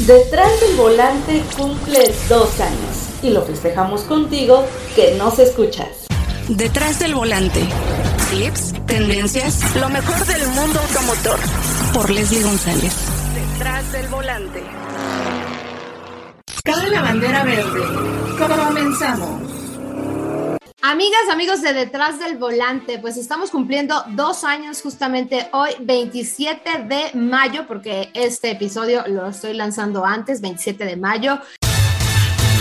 Detrás del volante cumple dos años y lo festejamos contigo que nos escuchas. Detrás del volante. Clips, tendencias, lo mejor del mundo automotor. Por Leslie González. Detrás del volante. Cabe la bandera verde. Comenzamos. Amigas, amigos de Detrás del Volante, pues estamos cumpliendo dos años justamente hoy, 27 de mayo, porque este episodio lo estoy lanzando antes, 27 de mayo.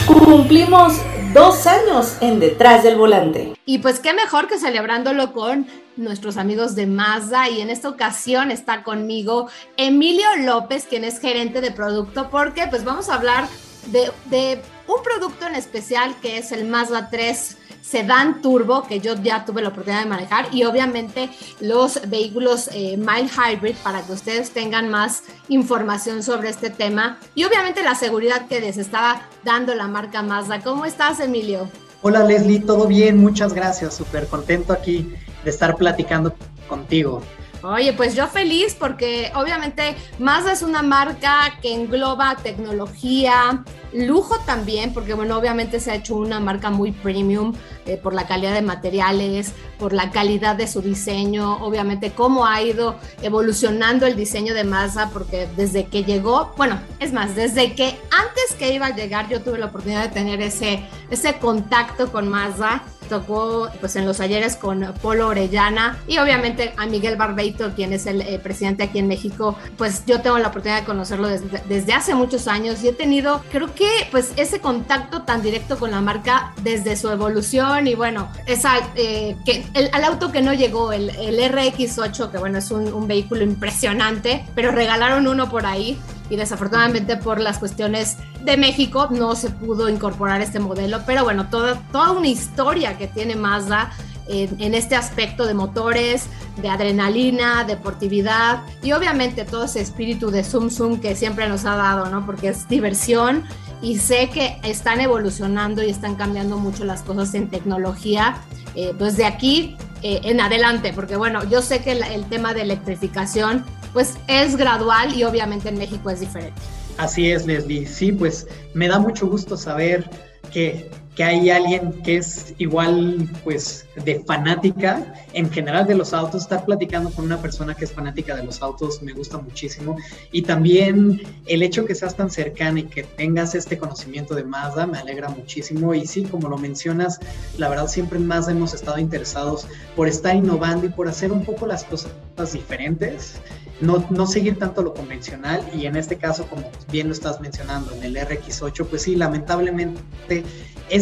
Cumplimos dos años en Detrás del Volante. Y pues qué mejor que celebrándolo con nuestros amigos de Mazda y en esta ocasión está conmigo Emilio López, quien es gerente de producto, porque pues vamos a hablar de, de un producto en especial que es el Mazda 3 sedán turbo que yo ya tuve la oportunidad de manejar y obviamente los vehículos eh, mild hybrid para que ustedes tengan más información sobre este tema y obviamente la seguridad que les estaba dando la marca Mazda. ¿Cómo estás, Emilio? Hola, Leslie, todo bien, muchas gracias, súper contento aquí de estar platicando contigo. Oye, pues yo feliz porque obviamente Mazda es una marca que engloba tecnología, lujo también, porque bueno, obviamente se ha hecho una marca muy premium eh, por la calidad de materiales, por la calidad de su diseño, obviamente cómo ha ido evolucionando el diseño de Mazda, porque desde que llegó, bueno, es más, desde que antes que iba a llegar yo tuve la oportunidad de tener ese, ese contacto con Mazda tocó pues en los ayeres con Polo Orellana y obviamente a Miguel Barbeito, quien es el eh, presidente aquí en México, pues yo tengo la oportunidad de conocerlo desde, desde, hace muchos años y he tenido, creo que pues ese contacto tan directo con la marca desde su evolución y bueno, esa, eh, que el, auto que no llegó, el, el RX8, que bueno, es un, un vehículo impresionante, pero regalaron uno por ahí y desafortunadamente por las cuestiones de México no se pudo incorporar este modelo, pero bueno, toda, toda una historia que tiene Mazda en, en, este aspecto de motores, de adrenalina, deportividad y obviamente todo ese espíritu de Zoom Zoom que siempre nos ha dado, ¿no? Porque es diversión y sé que están evolucionando y están cambiando mucho las cosas en tecnología. Eh, pues de aquí eh, en adelante, porque bueno, yo sé que el, el tema de electrificación pues es gradual y obviamente en México es diferente. Así es, Leslie. Sí, pues me da mucho gusto saber que, que, hay alguien que es igual, pues, de fanática en general de los autos. Estar platicando con una persona que es fanática de los autos me gusta muchísimo. Y también el hecho que seas tan cercana y que tengas este conocimiento de Mazda me alegra muchísimo. Y sí, como lo mencionas, la verdad siempre en Mazda hemos estado interesados por estar innovando y por hacer un poco las cosas diferentes no, no, seguir tanto lo convencional y en este caso, como bien lo estás mencionando, en el RX8, pues sí, lamentablemente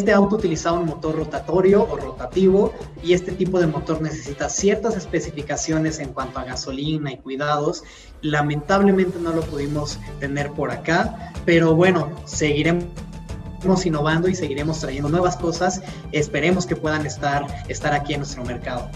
este auto utilizaba un motor rotatorio o rotativo y este tipo de motor necesita ciertas especificaciones en cuanto a gasolina y cuidados. Lamentablemente no lo pudimos tener por acá, pero bueno, seguiremos innovando y seguiremos trayendo nuevas cosas. Esperemos que puedan estar, estar aquí en nuestro mercado.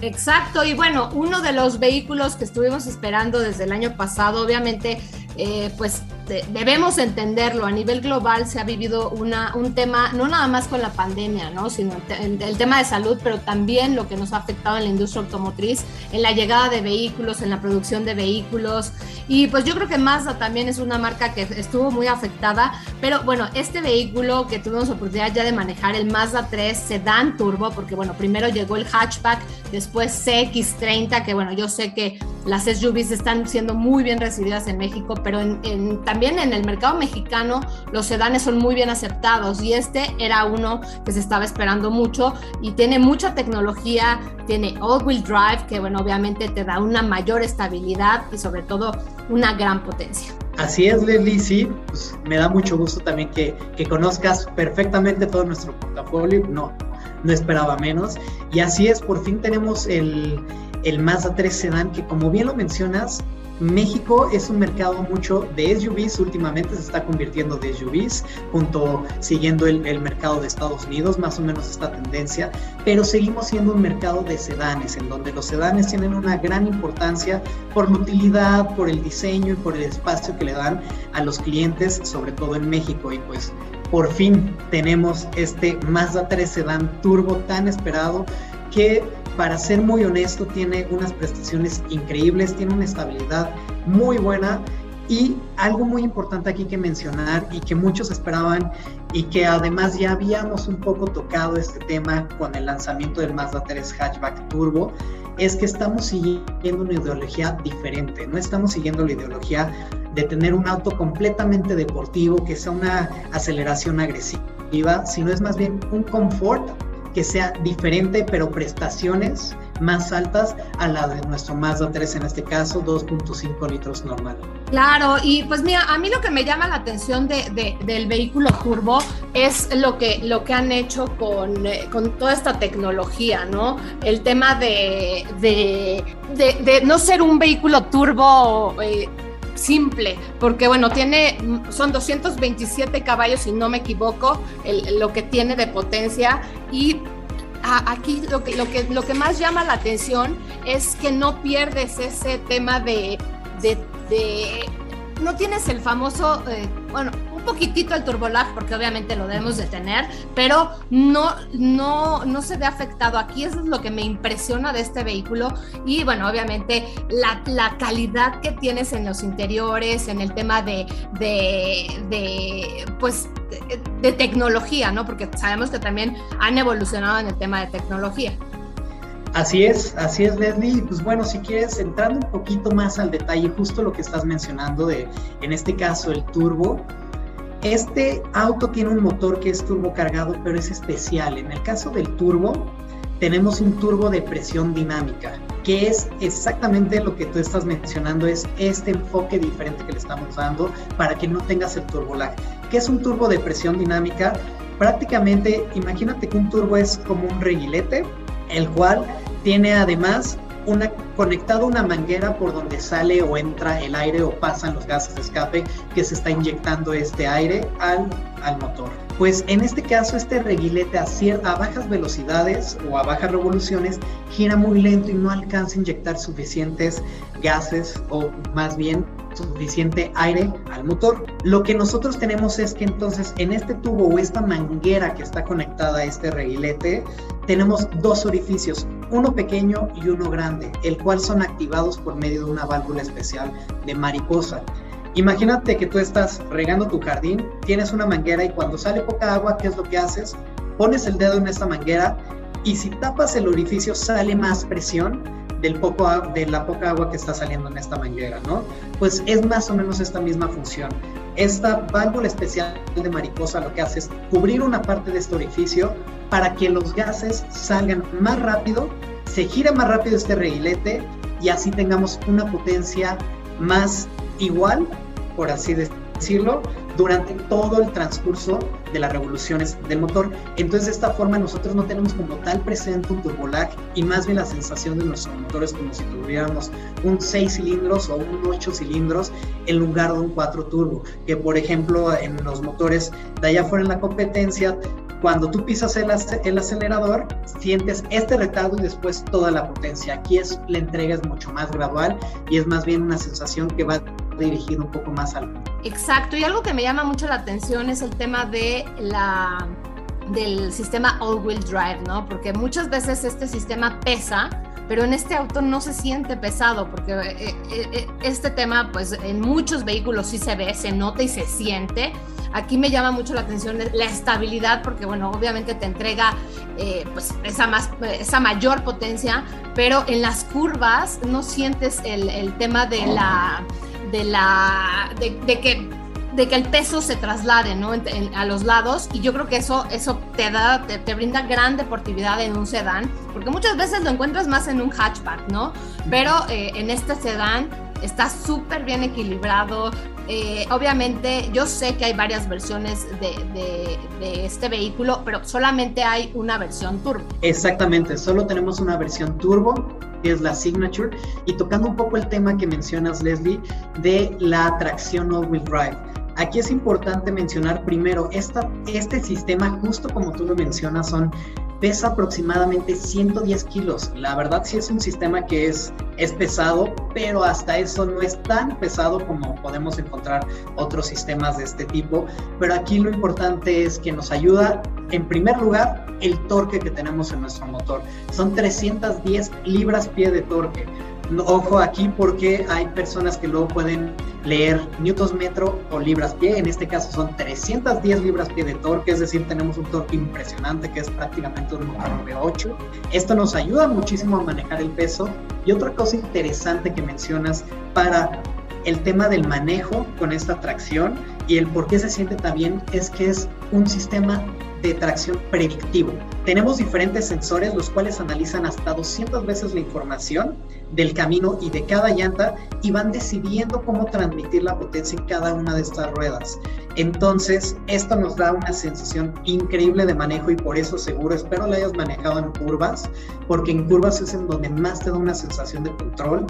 Exacto, y bueno, uno de los vehículos que estuvimos esperando desde el año pasado, obviamente, eh, pues debemos entenderlo, a nivel global se ha vivido una, un tema, no nada más con la pandemia, ¿no? sino el, el, tema de salud, pero también lo que nos ha afectado en la industria automotriz, en la llegada de vehículos, en la producción de vehículos. Y pues yo creo que Mazda también es una marca que estuvo muy afectada, pero bueno, este vehículo que tuvimos oportunidad ya de manejar, el Mazda 3 Sedan Turbo, porque bueno, primero llegó el hatchback, después CX30, que bueno, yo sé que las SUVs están siendo muy bien recibidas en México, pero en, en también en el mercado mexicano los sedanes son muy bien aceptados y este era uno que se estaba esperando mucho y tiene mucha tecnología, tiene all-wheel drive que bueno, obviamente te da una mayor estabilidad y sobre todo una gran potencia. Así es, Leslie, sí, pues me da mucho gusto también que, que conozcas perfectamente todo nuestro portafolio, no, no esperaba menos. Y así es, por fin tenemos el, el Mazda 3 Sedan, que como bien lo mencionas, México es un mercado mucho de SUVs, últimamente se está convirtiendo de SUVs, junto siguiendo el, el, mercado de Estados Unidos, más o menos esta tendencia, pero seguimos siendo un mercado de sedanes, en donde los sedanes tienen una gran importancia por la utilidad, por el diseño y por el espacio que le dan a los clientes, sobre todo en México. Y pues por fin tenemos este Mazda 3 Sedan Turbo tan esperado que para ser muy honesto, tiene unas prestaciones increíbles, tiene una estabilidad muy buena. Y algo muy importante aquí que mencionar y que muchos esperaban y que además ya habíamos un poco tocado este tema con el lanzamiento del Mazda 3 Hatchback Turbo, es que estamos siguiendo una ideología diferente, no estamos siguiendo la ideología de tener un auto completamente deportivo, que sea una aceleración agresiva, sino es más bien un confort que sea diferente, pero prestaciones más altas a la de nuestro Mazda 3, en este caso 2.5 litros normal. Claro, y pues mira, a mí lo que me llama la atención de, del vehículo turbo es lo que, lo que han hecho con, eh, con toda esta tecnología, ¿no? El tema de, de no ser un vehículo turbo. Eh, simple, porque bueno, tiene, son 227 caballos, si no me equivoco, lo que tiene de potencia y aquí lo que, lo, que, lo que más llama la atención es que no pierdes ese tema de, de, no tienes el famoso, eh, bueno, poquitito el turbolag porque obviamente lo debemos de tener, pero no, no, no se ve afectado aquí. Eso es lo que me impresiona de este vehículo. Y bueno, obviamente la, la calidad que tienes en los interiores, en el tema de, de, de pues, de, tecnología, ¿no? Porque sabemos que también han evolucionado en el tema de tecnología. Así es, así es Leslie. Pues bueno, si quieres entrando un poquito más al detalle, justo lo que estás mencionando de, en este caso, el turbo, este auto tiene un motor que es turbo cargado, pero es especial. En el caso del turbo, tenemos un turbo de presión dinámica, que es exactamente lo que tú estás mencionando, es este enfoque diferente que le estamos dando para que no tengas el turbo lag. ¿Qué es un turbo de presión dinámica? Prácticamente, imagínate que un turbo es como un reguilete, el cual tiene además una, conectado una manguera por donde sale o entra el aire o pasan los gases de escape que se está inyectando este aire al, al motor. Pues en este caso este reguilete a, a bajas velocidades o a bajas revoluciones gira muy lento y no alcanza a inyectar suficientes gases o más bien suficiente aire al motor. Lo que nosotros tenemos es que entonces en este tubo o esta manguera que está conectada a este reguilete, tenemos dos orificios, uno pequeño y uno grande, el cual son activados por medio de una válvula especial de mariposa. Imagínate que tú estás regando tu jardín, tienes una manguera y cuando sale poca agua, ¿qué es lo que haces? Pones el dedo en esta manguera y si tapas el orificio sale más presión del poco, de la poca agua que está saliendo en esta manguera, ¿no? Pues es más o menos esta misma función. Esta válvula especial de mariposa lo que hace es cubrir una parte de este orificio para que los gases salgan más rápido, se gira más rápido este reguilete y así tengamos una potencia más igual, por así decirlo, durante todo el transcurso de las revoluciones del motor. Entonces de esta forma nosotros no tenemos como tal presente un turbolag y más bien la sensación de nuestros motores como si tuviéramos un 6 cilindros o un 8 cilindros en lugar de un 4 turbo, que por ejemplo en los motores de allá fuera en la competencia cuando tú pisas el, el, acelerador, sientes este retardo y después toda la potencia. Aquí es, la entrega es mucho más gradual y es más bien una sensación que va dirigida un poco más al... Exacto, y algo que me llama mucho la atención es el tema de la del sistema all-wheel drive, ¿no? Porque muchas veces este sistema pesa, pero en este auto no se siente pesado, porque eh, eh, eh, este tema, pues en muchos vehículos sí se ve, se nota y se siente, Aquí me llama mucho la atención la estabilidad porque, bueno, obviamente te entrega pues esa, más, esa mayor potencia, pero en las curvas no sientes el, tema de la, de la, de, que de que el peso se traslade ¿no? a los lados y yo creo que eso, eso te, da, te, brinda gran deportividad en un sedán, porque muchas veces lo encuentras más en un hatchback, ¿no? Pero eh, en este sedán está súper bien equilibrado, eh, obviamente, yo sé que hay varias versiones de, este vehículo, pero solamente hay una versión turbo. Exactamente, solo tenemos una versión turbo, que es la Signature, y tocando un poco el tema que mencionas, Leslie, de la tracción all-wheel drive. Aquí es importante mencionar primero, esta, este sistema, justo como tú lo mencionas, son pesa aproximadamente 110 kilos. La verdad sí es un sistema que es, es pesado, pero hasta eso no es tan pesado como podemos encontrar otros sistemas de este tipo. Pero aquí lo importante es que nos ayuda, en primer lugar, el torque que tenemos en nuestro motor. Son 310 libras pie de torque. Ojo aquí porque hay personas que luego pueden leer newtons metro o libras pie. En este caso son 310 libras pie de torque, es decir, tenemos un torque impresionante que es prácticamente un motor V8. Esto nos ayuda muchísimo a manejar el peso. Y otra cosa interesante que mencionas para el tema del manejo con esta tracción y el por qué se siente tan bien es que es un sistema de tracción predictivo. Tenemos diferentes sensores los cuales analizan hasta 200 veces la información del camino y de cada llanta y van decidiendo cómo transmitir la potencia en cada una de estas ruedas. Entonces, esto nos da una sensación increíble de manejo y por eso seguro espero la hayas manejado en curvas, porque en curvas es en donde más te da una sensación de control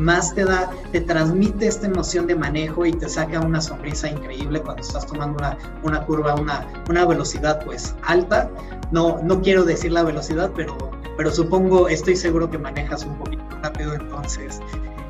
más te da, te transmite esta emoción de manejo y te saca una sonrisa increíble cuando estás tomando una, una curva, una, una velocidad pues alta. No, no quiero decir la velocidad, pero, pero supongo, estoy seguro que manejas un poquito rápido, entonces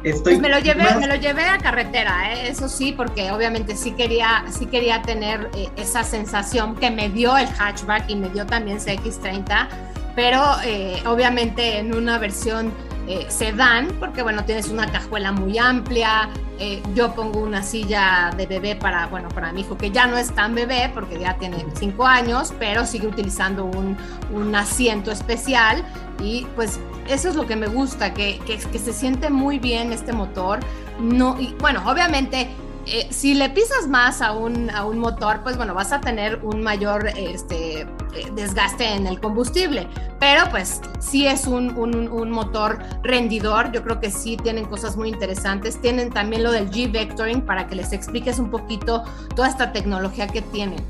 Estoy pues me lo llevé, me lo llevé a carretera, ¿eh? eso sí, porque obviamente sí quería, sí quería tener eh, esa sensación que me dio el hatchback y me dio también CX30, pero eh, obviamente en una versión eh, sedán, porque bueno, tienes una cajuela muy amplia. Eh, yo pongo una silla de bebé para, bueno, para mi hijo que ya no es tan bebé porque ya tiene 5 años, pero sigue utilizando un, un, asiento especial y pues eso es lo que me gusta, que, que, que se siente muy bien este motor. No, y bueno, obviamente eh, si le pisas más a un, a un motor, pues bueno, vas a tener un mayor este, eh, desgaste en el combustible. Pero pues sí es un, un, motor rendidor, yo creo que sí tienen cosas muy interesantes. Tienen también lo del G-Vectoring para que les expliques un poquito toda esta tecnología que tienen.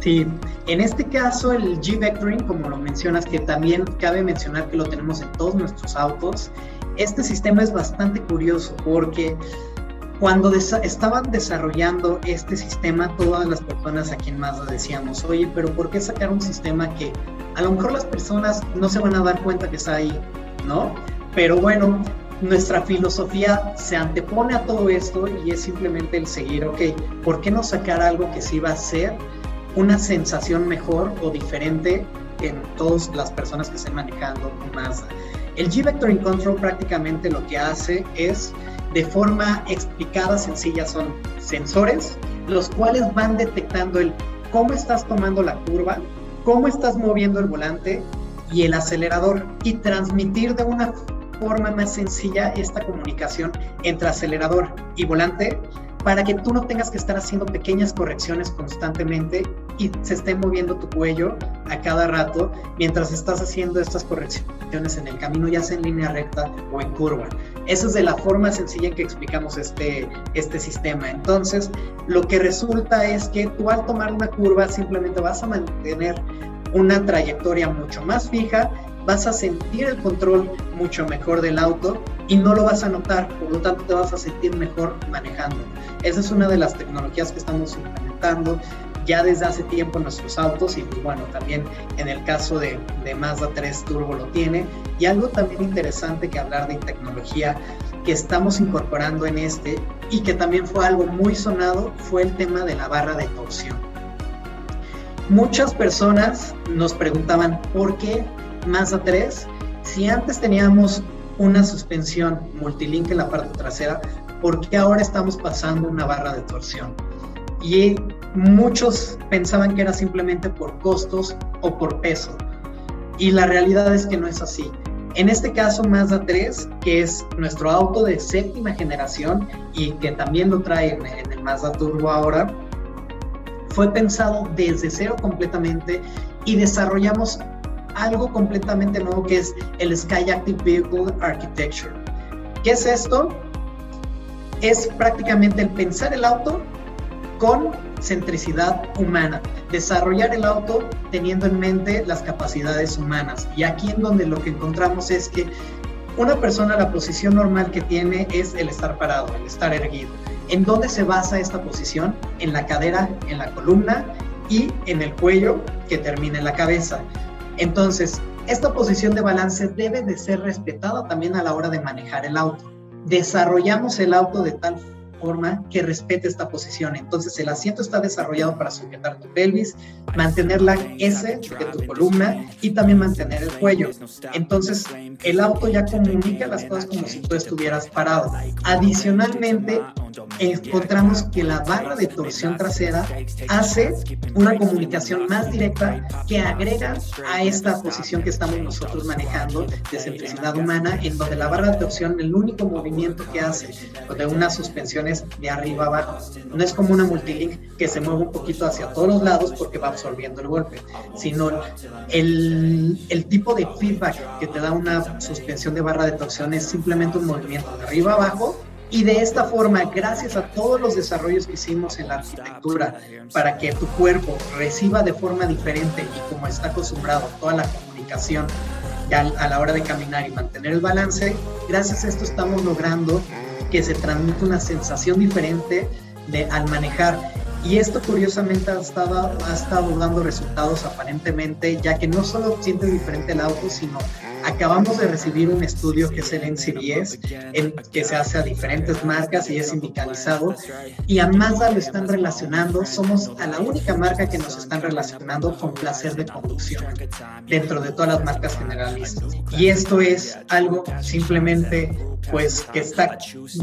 Sí, en este caso el G-Vectoring, como lo mencionas, que también cabe mencionar que lo tenemos en todos nuestros autos, este sistema es bastante curioso porque cuando estaban desarrollando este sistema, todas las personas aquí en Mazda decíamos, oye, pero ¿por qué sacar un sistema que a lo mejor las personas no se van a dar cuenta que está ahí, ¿no? Pero bueno, nuestra filosofía se antepone a todo esto y es simplemente el seguir, ok, ¿por qué no sacar algo que sí va a ser una sensación mejor o diferente en todas las personas que estén manejando Mazda? El G-Vectoring Control prácticamente lo que hace es de forma explicada, sencilla, son sensores, los cuales van detectando el cómo estás tomando la curva, cómo estás moviendo el volante y el acelerador y transmitir de una forma más sencilla esta comunicación entre acelerador y volante para que tú no tengas que estar haciendo pequeñas correcciones constantemente y se esté moviendo tu cuello a cada rato mientras estás haciendo estas correcciones en el camino, ya sea en línea recta o en curva. Esa es de la forma sencilla en que explicamos este, este sistema. Entonces, lo que resulta es que tú al tomar una curva simplemente vas a mantener una trayectoria mucho más fija vas a sentir el control mucho mejor del auto y no lo vas a notar, por lo tanto te vas a sentir mejor manejando. Esa es una de las tecnologías que estamos implementando ya desde hace tiempo en nuestros autos y pues bueno, también en el caso de, de Mazda 3 Turbo lo tiene. Y algo también interesante que hablar de tecnología que estamos incorporando en este y que también fue algo muy sonado fue el tema de la barra de torsión. Muchas personas nos preguntaban por qué Mazda 3, si antes teníamos una suspensión multilink en la parte trasera, ¿por qué ahora estamos pasando una barra de torsión? Y muchos pensaban que era simplemente por costos o por peso. Y la realidad es que no es así. En este caso, Mazda 3, que es nuestro auto de séptima generación y que también lo trae en el Mazda Turbo ahora, fue pensado desde cero completamente y desarrollamos algo completamente nuevo que es el Sky Active Vehicle Architecture. ¿Qué es esto? Es prácticamente el pensar el auto con centricidad humana, desarrollar el auto teniendo en mente las capacidades humanas. Y aquí en donde lo que encontramos es que una persona la posición normal que tiene es el estar parado, el estar erguido. ¿En dónde se basa esta posición? En la cadera, en la columna y en el cuello que termina en la cabeza. Entonces, esta posición de balance debe de ser respetada también a la hora de manejar el auto. Desarrollamos el auto de tal forma que respete esta posición. Entonces el asiento está desarrollado para sujetar tu pelvis, mantener la S de tu columna y también mantener el cuello. Entonces el auto ya comunica las cosas como si tú estuvieras parado. Adicionalmente, encontramos que la barra de torsión trasera hace una comunicación más directa que agrega a esta posición que estamos nosotros manejando de centricidad humana, en donde la barra de torsión, el único movimiento que hace de una suspensión de arriba abajo. No es como una multilink que se mueve un poquito hacia todos los lados porque va absorbiendo el golpe, sino el, el tipo de feedback que te da una suspensión de barra de torsión es simplemente un movimiento de arriba abajo y de esta forma, gracias a todos los desarrollos que hicimos en la arquitectura para que tu cuerpo reciba de forma diferente y como está acostumbrado toda la comunicación a la hora de caminar y mantener el balance, gracias a esto estamos logrando que se transmita una sensación diferente de, al manejar. Y esto curiosamente ha estado, ha estado dando resultados aparentemente, ya que no solo siente diferente el auto, sino Acabamos de recibir un estudio que es el NCBS, en, que se hace a diferentes marcas y es sindicalizado. Y a Mazda lo están relacionando, somos a la única marca que nos están relacionando con placer de conducción dentro de todas las marcas generalistas. Y esto es algo simplemente pues que está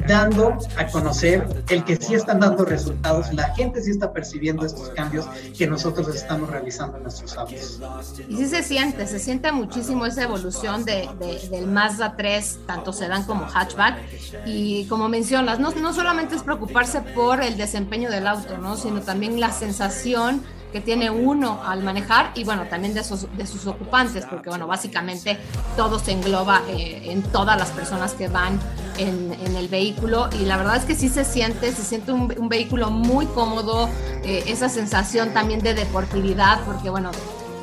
dando a conocer el que sí están dando resultados, la gente sí está percibiendo estos cambios que nosotros estamos realizando en nuestros autos. Y sí se siente, se siente muchísimo esa evolución de, del Mazda 3, tanto sedán como hatchback, y como mencionas, no, no solamente es preocuparse por el desempeño del auto, ¿no? sino también la sensación que tiene uno al manejar y bueno, también de sus, de sus ocupantes, porque bueno, básicamente todo se engloba eh, en todas las personas que van en, el vehículo y la verdad es que sí se siente, se siente un, un vehículo muy cómodo, eh, esa sensación también de deportividad, porque bueno,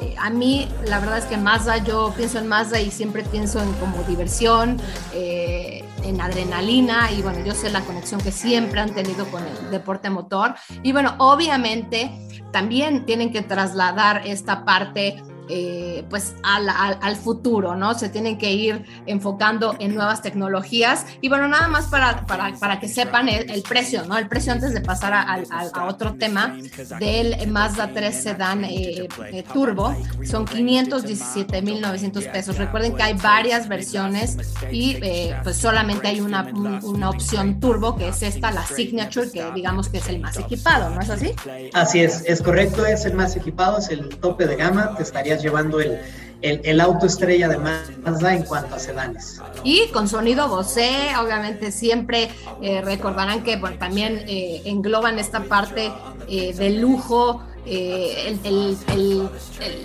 eh, a mí la verdad es que Mazda, yo pienso en Mazda y siempre pienso en como diversión, eh, en adrenalina y bueno, yo sé la conexión que siempre han tenido con el deporte motor. Y bueno, obviamente también tienen que trasladar esta parte eh, pues al, futuro, ¿no? Se tienen que ir enfocando en nuevas tecnologías. Y bueno, nada más para, para, para que sepan el, precio, ¿no? El precio antes de pasar a, otro tema del Mazda 3 Sedan eh, eh, Turbo son 517.900 pesos. Recuerden que hay varias versiones y pues solamente hay una, una opción turbo que es esta, la Signature, que digamos que es el más equipado, ¿no es así? Así es, es correcto, es el más equipado, es el tope de gama, te estaría llevando el, el, auto estrella de Mazda en cuanto a sedanes. Y con sonido Bose, obviamente siempre eh, recordarán que también eh, engloban esta parte eh, de lujo,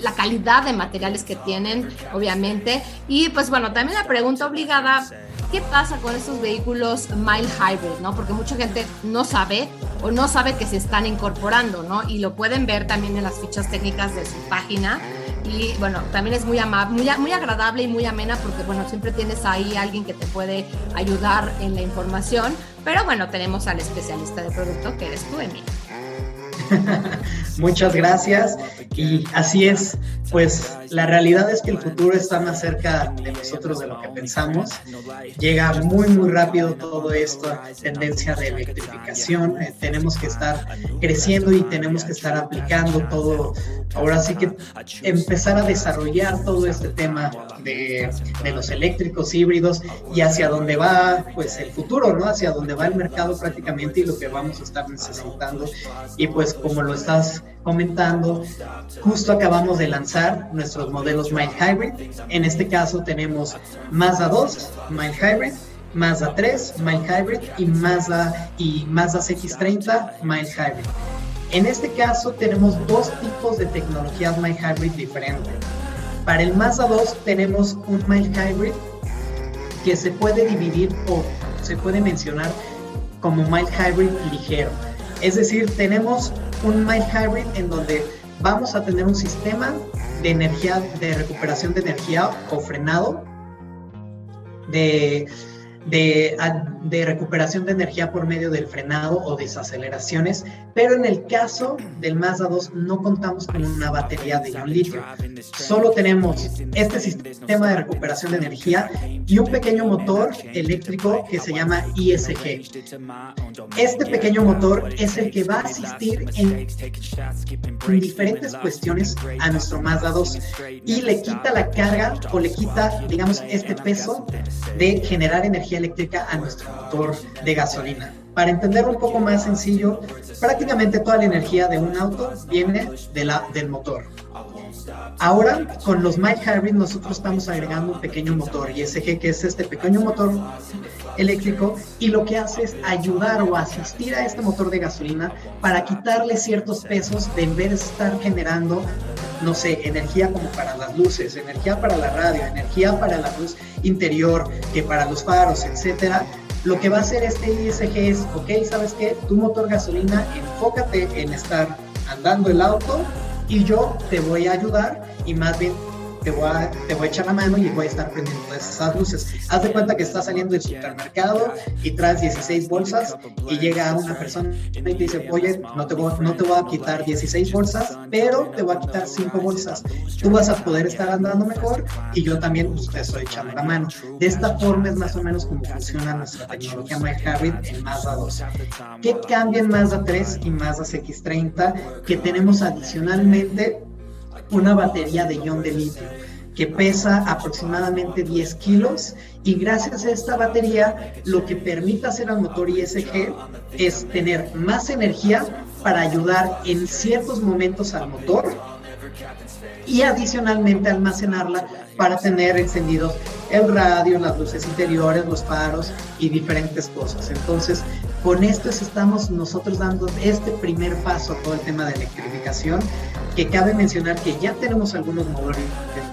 la calidad de materiales que tienen, obviamente. Y pues bueno, también la pregunta obligada, ¿qué pasa con estos vehículos mild hybrid? ¿no? Porque mucha gente no sabe o no sabe que se están incorporando, ¿no? Y lo pueden ver también en las fichas técnicas de su página y bueno, también es muy amable, muy, muy agradable y muy amena porque bueno, siempre tienes ahí alguien que te puede ayudar en la información, pero bueno, tenemos al especialista de producto que eres tú, Emilio. Muchas gracias. Y así es, pues la realidad es que el futuro está más cerca de nosotros de lo que pensamos. Llega muy, muy rápido todo esto, tendencia de electrificación. Eh, tenemos que estar creciendo y tenemos que estar aplicando todo. Ahora sí que empezar a desarrollar todo este tema de, de los eléctricos híbridos y hacia dónde va pues el futuro, ¿no? Hacia dónde va el mercado prácticamente y lo que vamos a estar necesitando. Y pues como lo estás comentando, justo acabamos de lanzar nuestros modelos Mild Hybrid. En este caso tenemos Mazda 2, Mild Hybrid, Mazda 3, Mild Hybrid y Mazda, y Mazda CX30, Mild Hybrid. En este caso tenemos dos tipos de tecnologías Mild Hybrid diferentes. Para el Mazda 2 tenemos un Mild Hybrid que se puede dividir o se puede mencionar como Mild Hybrid ligero. Es decir, tenemos un mild hybrid en donde vamos a tener un sistema de energía, de recuperación de energía o frenado, de, de recuperación de energía por medio del frenado o desaceleraciones, pero en el caso del Mazda 2 no contamos con una batería de ion litio. Solo tenemos este sistema de recuperación de energía y un pequeño motor eléctrico que se llama ISG. Este pequeño motor es el que va a asistir en diferentes cuestiones a nuestro Mazda 2 y le quita la carga o le quita, digamos, este peso de generar energía eléctrica a nuestro motor de gasolina. Para entenderlo un poco más sencillo, prácticamente toda la energía de un auto viene de la, del motor. Ahora, con los Might Hybrid, nosotros estamos agregando un pequeño motor ISG, que es este pequeño motor eléctrico, y lo que hace es ayudar o asistir a este motor de gasolina para quitarle ciertos pesos de en vez de estar generando, no sé, energía como para las luces, energía para la radio, energía para la luz interior, que para los faros, etcétera. Lo que va a hacer este ISG es, ok, ¿sabes qué? Tu motor gasolina, enfócate en estar andando el auto y yo te voy a ayudar y más bien te voy, a, te voy a echar la mano y voy a estar prendiendo esas luces. Haz de cuenta que estás saliendo del supermercado y traes 16 bolsas y llega una persona y te dice, oye, no te, voy, no te voy a quitar 16 bolsas, pero te voy a quitar 5 bolsas. Tú vas a poder estar andando mejor y yo también pues, te estoy echando la mano. De esta forma es más o menos como funciona nuestra tecnología MyHabit en Mazda 2. ¿Qué cambia en Mazda 3 y Mazda CX30? Que tenemos adicionalmente una batería de ion de litio que pesa aproximadamente 10 kilos y gracias a esta batería lo que permite hacer al motor ISG es tener más energía para ayudar en ciertos momentos al motor y adicionalmente almacenarla para tener encendidos el radio, las luces interiores, los faros y diferentes cosas. Entonces, con esto estamos nosotros dando este primer paso a todo el tema de electrificación que cabe mencionar que ya tenemos algunos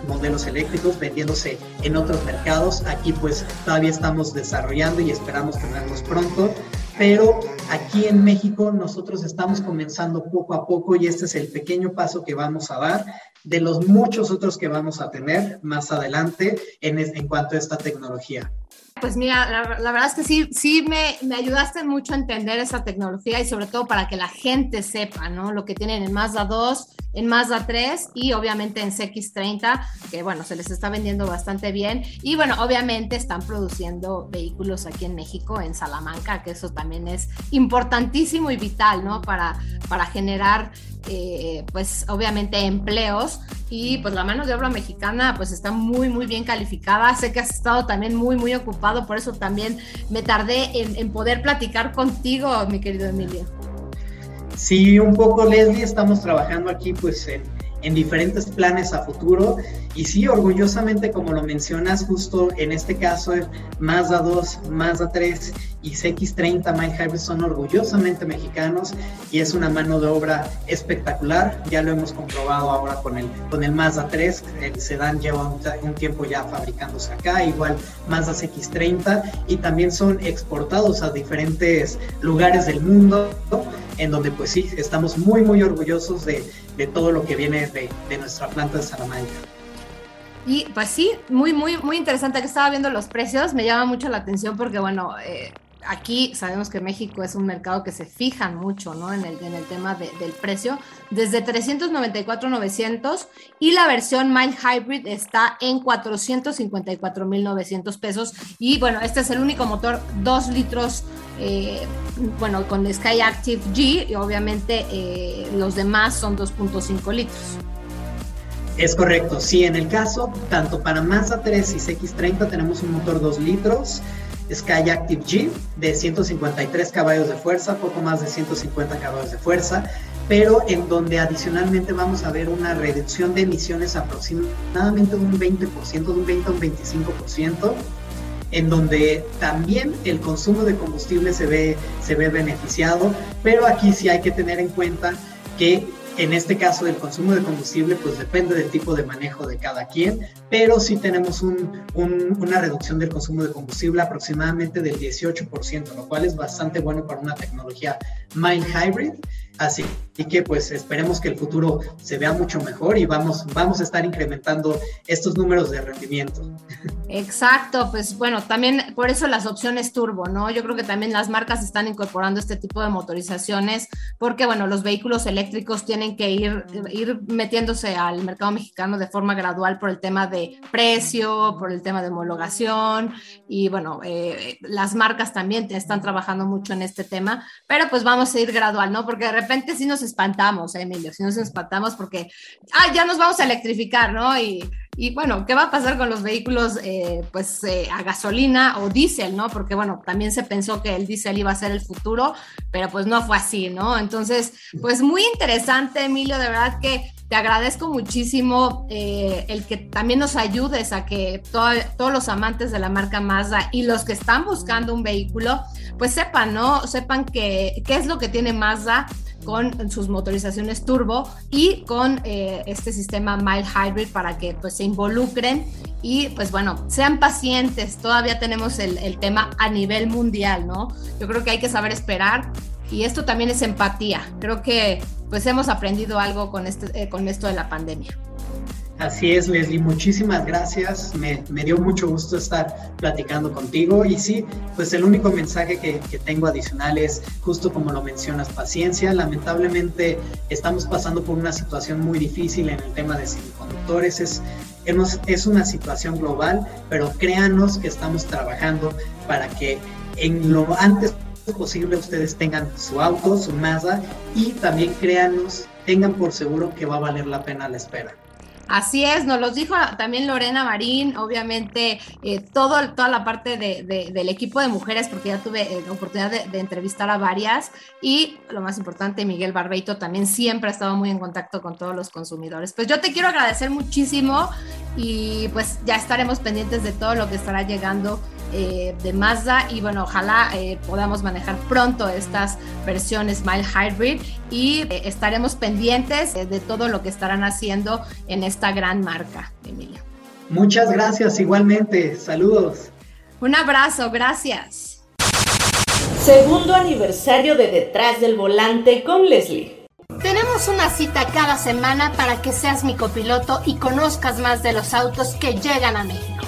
modelos, eléctricos vendiéndose en otros mercados. Aquí pues todavía estamos desarrollando y esperamos tenerlos pronto. Pero aquí en México nosotros estamos comenzando poco a poco y este es el pequeño paso que vamos a dar de los muchos otros que vamos a tener más adelante en, cuanto a esta tecnología. Pues mira, la, verdad es que sí, sí me, me, ayudaste mucho a entender esa tecnología y sobre todo para que la gente sepa, ¿no? Lo que tienen en Mazda 2, en Mazda 3 y obviamente en CX30, que bueno, se les está vendiendo bastante bien. Y bueno, obviamente están produciendo vehículos aquí en México, en Salamanca, que eso también es importantísimo y vital, ¿no? Para, para generar, eh, pues obviamente empleos y pues la mano de obra mexicana pues está muy muy bien calificada. Sé que has estado también muy muy ocupado, por eso también me tardé en, poder platicar contigo, mi querido Emilio. Sí, un poco Leslie, estamos trabajando aquí pues en, en diferentes planes a futuro y sí, orgullosamente como lo mencionas, justo en este caso Mazda 2, Mazda 3 y CX30 Mind Hybrid son orgullosamente mexicanos y es una mano de obra espectacular, ya lo hemos comprobado ahora con el, con el Mazda 3, el sedán lleva un, tiempo ya fabricándose acá, igual Mazda CX30 y también son exportados a diferentes lugares del mundo en donde pues sí, estamos muy muy orgullosos de, de todo lo que viene de, de nuestra planta de Salamanca. Y pues sí, muy, muy, muy interesante que estaba viendo los precios, me llama mucho la atención porque bueno, eh, aquí sabemos que México es un mercado que se fijan mucho ¿no? en, el, en el tema del precio, desde 394,900 y la versión Mind Hybrid está en 454,900 pesos. Y bueno, este es el único motor 2 litros, eh, bueno, con Sky Active G y obviamente eh, los demás son 2.5 litros. Es correcto, sí, en el caso, tanto para Mazda 3 y CX30 tenemos un motor 2 litros Sky Active G de 153 caballos de fuerza, poco más de 150 caballos de fuerza, pero en donde adicionalmente vamos a ver una reducción de emisiones aproximadamente de un 20%, de un 20 a un 25%, en donde también el consumo de combustible se ve, se ve beneficiado, pero aquí sí hay que tener en cuenta que en este caso, el consumo de combustible, pues depende del tipo de manejo de cada quien, pero sí tenemos una reducción del consumo de combustible aproximadamente del 18%, lo cual es bastante bueno para una tecnología Mind Hybrid. Así que pues esperemos que el futuro se vea mucho mejor y vamos, vamos a estar incrementando estos números de rendimiento. Exacto, pues bueno, también por eso las opciones turbo, ¿no? Yo creo que también las marcas están incorporando este tipo de motorizaciones porque bueno, los vehículos eléctricos tienen que ir, ir metiéndose al mercado mexicano de forma gradual por el tema de precio, por el tema de homologación y bueno, eh, las marcas también están trabajando mucho en este tema, pero pues vamos a ir gradual, ¿no? Porque de repente sí nos espantamos, ¿eh, Emilio, sí nos espantamos porque, ah, ya nos vamos a electrificar, ¿no? Y, y bueno, ¿qué va a pasar con los vehículos eh, pues eh, a gasolina o diésel, ¿no? Porque bueno, también se pensó que el diésel iba a ser el futuro, pero pues no fue así, ¿no? Entonces, pues muy interesante, Emilio, de verdad que te agradezco muchísimo el que también nos ayudes a que todos los amantes de la marca Mazda y los que están buscando un vehículo, pues sepan, ¿no? Sepan que, qué es lo que tiene Mazda con sus motorizaciones turbo y con eh, este sistema mild hybrid para que pues se involucren y pues bueno, sean pacientes. Todavía tenemos el, tema a nivel mundial, ¿no? Yo creo que hay que saber esperar y esto también es empatía. Creo que pues hemos aprendido algo con, este, eh, con esto de la pandemia. Así es, Leslie, muchísimas gracias. Me, dio mucho gusto estar platicando contigo. Y sí, pues el único mensaje que, que, tengo adicional es, justo como lo mencionas, paciencia. Lamentablemente estamos pasando por una situación muy difícil en el tema de semiconductores. Es, es una situación global, pero créanos que estamos trabajando para que en lo antes posible ustedes tengan su auto, su Mazda y también créanos, tengan por seguro que va a valer la pena la espera. Así es, nos los dijo también Lorena Marín, obviamente eh, toda la parte de, de, del equipo de mujeres, porque ya tuve eh, la oportunidad de, de, entrevistar a varias, y lo más importante, Miguel Barbeito también siempre ha estado muy en contacto con todos los consumidores. Pues yo te quiero agradecer muchísimo y pues ya estaremos pendientes de todo lo que estará llegando eh, de Mazda y bueno, ojalá eh, podamos manejar pronto estas versiones Mild Hybrid y eh, estaremos pendientes de todo lo que estarán haciendo en esta gran marca, Emilio. Muchas gracias, igualmente. Saludos. Un abrazo, gracias. Segundo aniversario de Detrás del Volante con Leslie. Tenemos una cita cada semana para que seas mi copiloto y conozcas más de los autos que llegan a México.